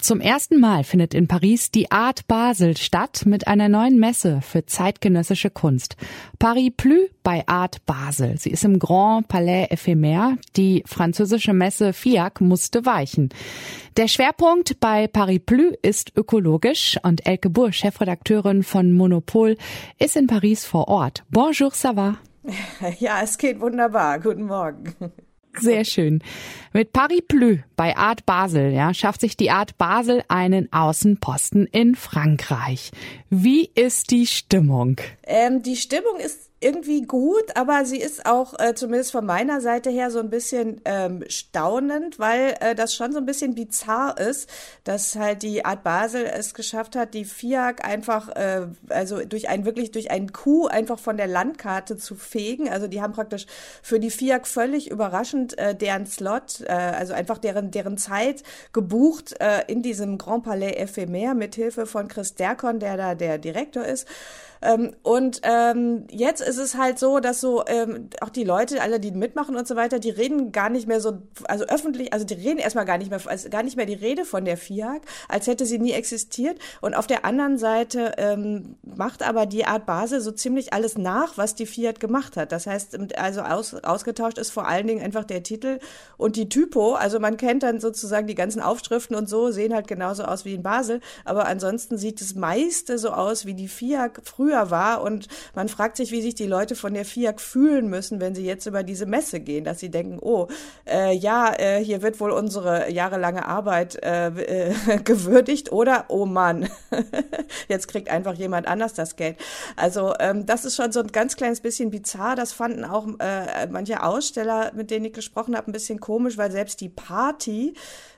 Zum ersten Mal findet in Paris die Art Basel statt mit einer neuen Messe für zeitgenössische Kunst. Paris Plus bei Art Basel. Sie ist im Grand Palais Ephémère. Die französische Messe FIAC musste weichen. Der Schwerpunkt bei Paris Plus ist ökologisch und Elke Burr, Chefredakteurin von Monopol, ist in Paris vor Ort. Bonjour, ça va? Ja, es geht wunderbar. Guten Morgen. Sehr schön. Mit Paris Plus bei Art Basel ja, schafft sich die Art Basel einen Außenposten in Frankreich. Wie ist die Stimmung? Ähm, die Stimmung ist irgendwie gut, aber sie ist auch äh, zumindest von meiner Seite her so ein bisschen ähm, staunend, weil äh, das schon so ein bisschen bizarr ist, dass halt die Art Basel es geschafft hat, die FIAC einfach, äh, also durch ein wirklich durch einen Coup einfach von der Landkarte zu fegen. Also die haben praktisch für die FIAC völlig überraschend äh, deren Slot, äh, also einfach deren deren Zeit gebucht äh, in diesem Grand Palais Ephémère mit Hilfe von Chris Derkon, der da der Direktor ist. Ähm, und ähm, jetzt ist es halt so, dass so ähm, auch die Leute, alle, die mitmachen und so weiter, die reden gar nicht mehr so, also öffentlich, also die reden erstmal gar nicht mehr, also gar nicht mehr die Rede von der FIAC, als hätte sie nie existiert. Und auf der anderen Seite ähm, macht aber die Art Basel so ziemlich alles nach, was die Fiat gemacht hat. Das heißt, also aus, ausgetauscht ist vor allen Dingen einfach der Titel und die Typo. Also man kennt dann sozusagen die ganzen Aufschriften und so, sehen halt genauso aus wie in Basel. Aber ansonsten sieht das meiste so aus, wie die FIAC früher war. Und man fragt sich, wie sich die Leute von der FIAC fühlen müssen, wenn sie jetzt über diese Messe gehen, dass sie denken, oh, äh, ja, äh, hier wird wohl unsere jahrelange Arbeit äh, äh, gewürdigt oder, oh Mann, jetzt kriegt einfach jemand anders das Geld. Also ähm, das ist schon so ein ganz kleines bisschen bizarr. Das fanden auch äh, manche Aussteller, mit denen ich gesprochen habe, ein bisschen komisch, weil selbst die Party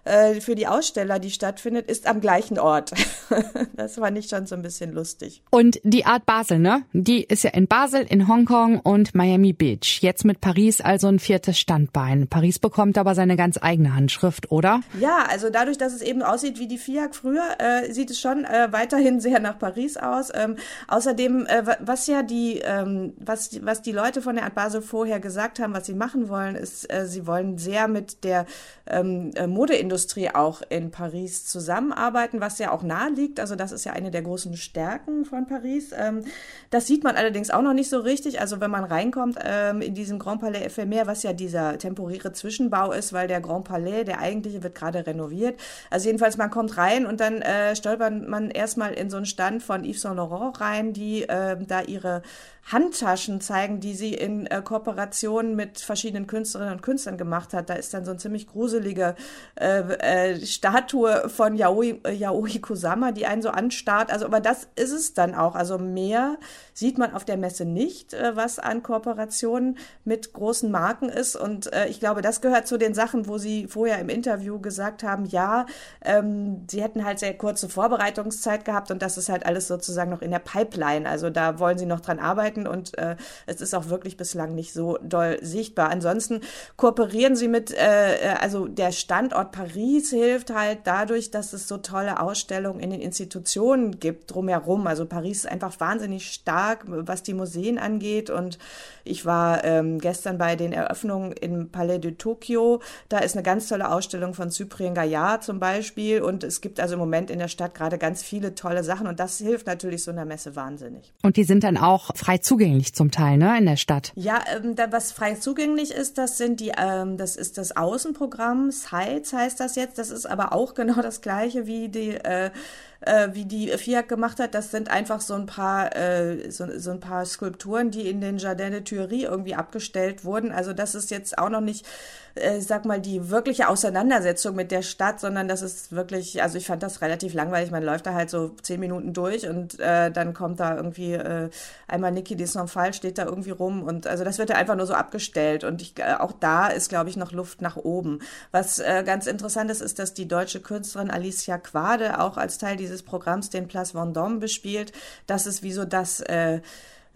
äh, für die Aussteller, die stattfindet, ist am gleichen Ort. das war nicht schon so ein bisschen lustig. Und die Art Basel, ne? Die ist ja in Basel, in Hongkong und Miami Beach. Jetzt mit Paris also ein viertes Standbein. Paris bekommt aber seine ganz eigene Handschrift, oder? Ja, also dadurch, dass es eben aussieht wie die FIAC früher, äh, sieht es schon äh, weiterhin sehr nach Paris aus. Ähm, außerdem, äh, was ja die, ähm, was, was die Leute von der Art Basel vorher gesagt haben, was sie machen wollen, ist, äh, sie wollen sehr mit der ähm, äh, Modeindustrie auch in Paris zusammenarbeiten, was ja auch nahe liegt. Also das ist ja eine der großen Stärken von Paris. Ähm, das sieht man allerdings auch noch nicht so richtig. Also wenn man reinkommt ähm, in diesem Grand Palais Ephémère, was ja dieser temporäre Zwischenbau ist, weil der Grand Palais, der eigentliche, wird gerade renoviert. Also jedenfalls, man kommt rein und dann äh, stolpert man erstmal in so einen Stand von Yves Saint Laurent rein, die äh, da ihre Handtaschen zeigen, die sie in äh, Kooperation mit verschiedenen Künstlerinnen und Künstlern gemacht hat. Da ist dann so eine ziemlich gruselige äh, äh, Statue von Yaoi, äh, Yaoi Kusama, die einen so anstarrt. Also, aber das ist es dann auch. Also mehr sieht man auf der Messe nicht, äh, was an Kooperationen mit großen Marken ist. Und äh, ich glaube, das gehört zu den Sachen, wo sie vorher im Interview gesagt haben, ja, ähm, sie hätten halt sehr kurze Vorbereitungszeit gehabt und das ist halt alles sozusagen noch in der Pipeline. Also da wollen sie noch dran arbeiten und äh, es ist auch wirklich bislang nicht so doll sichtbar. Ansonsten kooperieren sie mit, äh, äh, also der Standort Paris hilft halt dadurch, dass es so tolle Ausstellungen in den Institutionen gibt drumherum. Also Paris ist einfach wahnsinnig stark, was die Museen angeht und ich war ähm, gestern bei den Eröffnungen im Palais de Tokio. Da ist eine ganz tolle Ausstellung von Cyprien Gaillard zum Beispiel und es gibt also im Moment in der Stadt gerade ganz viele tolle Sachen und das hilft natürlich so einer Messe wahnsinnig. Und die sind dann auch frei zugänglich zum Teil, ne, in der Stadt. Ja, ähm, da, was frei zugänglich ist, das sind die, ähm, das ist das Außenprogramm, Sites heißt das jetzt. Das ist aber auch genau das gleiche wie die, äh, äh, wie die FIAC gemacht hat. Das sind einfach so ein paar, äh, so, so ein paar Skulpturen, die in den Jardin de Tuileries irgendwie abgestellt wurden. Also das ist jetzt auch noch nicht äh, sag mal, die wirkliche Auseinandersetzung mit der Stadt, sondern das ist wirklich, also ich fand das relativ langweilig. Man läuft da halt so zehn Minuten durch und äh, dann kommt da irgendwie äh, einmal Niki de Saint-Fall steht da irgendwie rum und also das wird ja einfach nur so abgestellt und ich, äh, auch da ist, glaube ich, noch Luft nach oben. Was äh, ganz interessant ist, ist, dass die deutsche Künstlerin Alicia Quade auch als Teil dieses Programms den Place Vendôme bespielt. Das ist wie so das äh,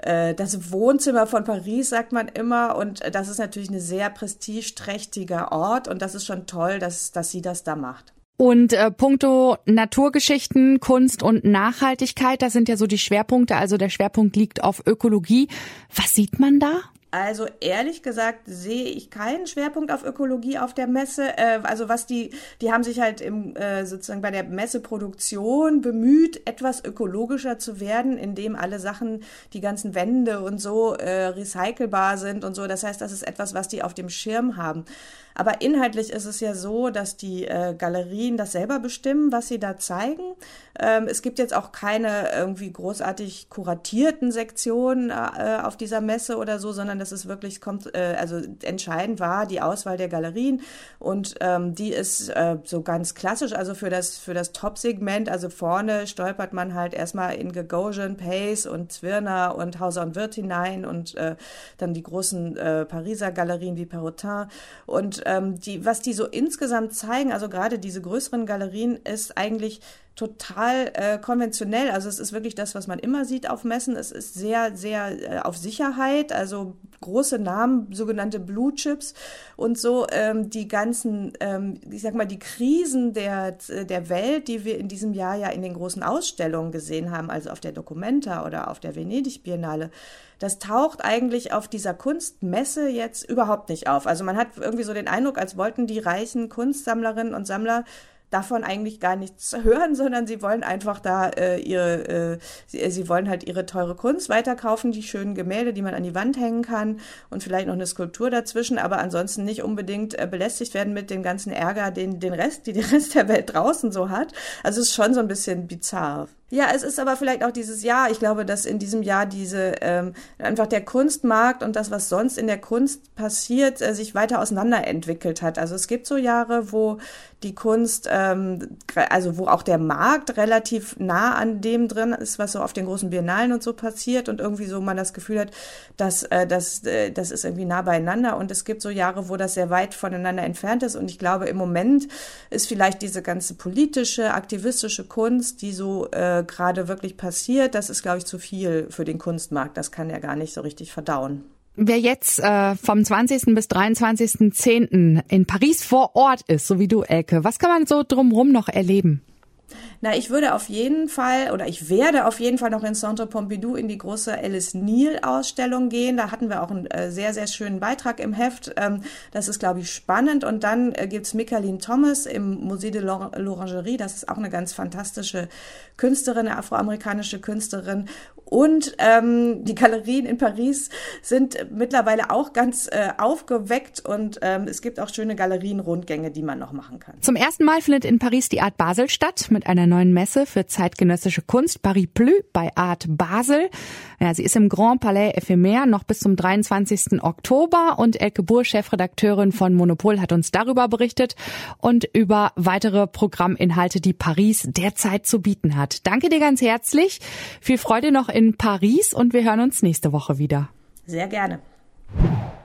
äh, das Wohnzimmer von Paris, sagt man immer. Und das ist natürlich ein sehr prestigeträchtiger Ort. Und das ist schon toll, dass, dass sie das da macht. Und äh, puncto Naturgeschichten, Kunst und Nachhaltigkeit, das sind ja so die Schwerpunkte. Also der Schwerpunkt liegt auf Ökologie. Was sieht man da? Also ehrlich gesagt sehe ich keinen Schwerpunkt auf Ökologie auf der Messe. Äh, also was die, die haben sich halt im, äh, sozusagen bei der Messeproduktion bemüht, etwas ökologischer zu werden, indem alle Sachen, die ganzen Wände und so äh, recycelbar sind und so. Das heißt, das ist etwas, was die auf dem Schirm haben. Aber inhaltlich ist es ja so, dass die äh, Galerien das selber bestimmen, was sie da zeigen. Ähm, es gibt jetzt auch keine irgendwie großartig kuratierten Sektionen äh, auf dieser Messe oder so, sondern das ist wirklich, kommt, äh, also entscheidend war die Auswahl der Galerien. Und ähm, die ist äh, so ganz klassisch, also für das, für das Top-Segment, also vorne stolpert man halt erstmal in Gagosian, Pace und Zwirner und Hauser und Wirth hinein und äh, dann die großen äh, Pariser Galerien wie Perrotin und ähm, die, was die so insgesamt zeigen, also gerade diese größeren Galerien, ist eigentlich total äh, konventionell. Also es ist wirklich das, was man immer sieht auf Messen. Es ist sehr, sehr äh, auf Sicherheit, also große Namen, sogenannte Blue Chips und so ähm, die ganzen, ähm, ich sag mal, die Krisen der, der Welt, die wir in diesem Jahr ja in den großen Ausstellungen gesehen haben, also auf der Documenta oder auf der Venedig Biennale, das taucht eigentlich auf dieser Kunstmesse jetzt überhaupt nicht auf. Also man hat irgendwie so den Eindruck, als wollten die reichen Kunstsammlerinnen und Sammler davon eigentlich gar nichts hören, sondern sie wollen einfach da äh, ihre, äh, sie, äh, sie wollen halt ihre teure Kunst weiterkaufen, die schönen Gemälde, die man an die Wand hängen kann und vielleicht noch eine Skulptur dazwischen, aber ansonsten nicht unbedingt äh, belästigt werden mit dem ganzen Ärger, den den Rest, die der Rest der Welt draußen so hat. Also es ist schon so ein bisschen bizarr. Ja, es ist aber vielleicht auch dieses Jahr. Ich glaube, dass in diesem Jahr diese ähm, einfach der Kunstmarkt und das, was sonst in der Kunst passiert, äh, sich weiter auseinanderentwickelt hat. Also es gibt so Jahre, wo die Kunst, ähm, also wo auch der Markt relativ nah an dem drin ist, was so auf den großen Biennalen und so passiert und irgendwie so man das Gefühl hat, dass äh, das, äh, das ist irgendwie nah beieinander. Und es gibt so Jahre, wo das sehr weit voneinander entfernt ist. Und ich glaube, im Moment ist vielleicht diese ganze politische, aktivistische Kunst, die so äh, gerade wirklich passiert, das ist, glaube ich, zu viel für den Kunstmarkt. Das kann er gar nicht so richtig verdauen. Wer jetzt äh, vom 20. bis 23.10. in Paris vor Ort ist, so wie du, Elke, was kann man so drumherum noch erleben? Na, ich würde auf jeden Fall oder ich werde auf jeden Fall noch in Centre Pompidou in die große Alice Neal Ausstellung gehen. Da hatten wir auch einen äh, sehr, sehr schönen Beitrag im Heft. Ähm, das ist, glaube ich, spannend. Und dann äh, gibt's Michaeline Thomas im Musée de l'Orangerie. Das ist auch eine ganz fantastische Künstlerin, eine afroamerikanische Künstlerin. Und ähm, die Galerien in Paris sind mittlerweile auch ganz äh, aufgeweckt und ähm, es gibt auch schöne Galerienrundgänge, die man noch machen kann. Zum ersten Mal findet in Paris die Art Basel statt mit einer neuen Messe für zeitgenössische Kunst, Paris Plus bei Art Basel. Ja, sie ist im Grand Palais Ephemer noch bis zum 23. Oktober und Elke Buhr, Chefredakteurin von Monopol, hat uns darüber berichtet und über weitere Programminhalte, die Paris derzeit zu bieten hat. Danke dir ganz herzlich. Viel Freude noch in Paris und wir hören uns nächste Woche wieder. Sehr gerne.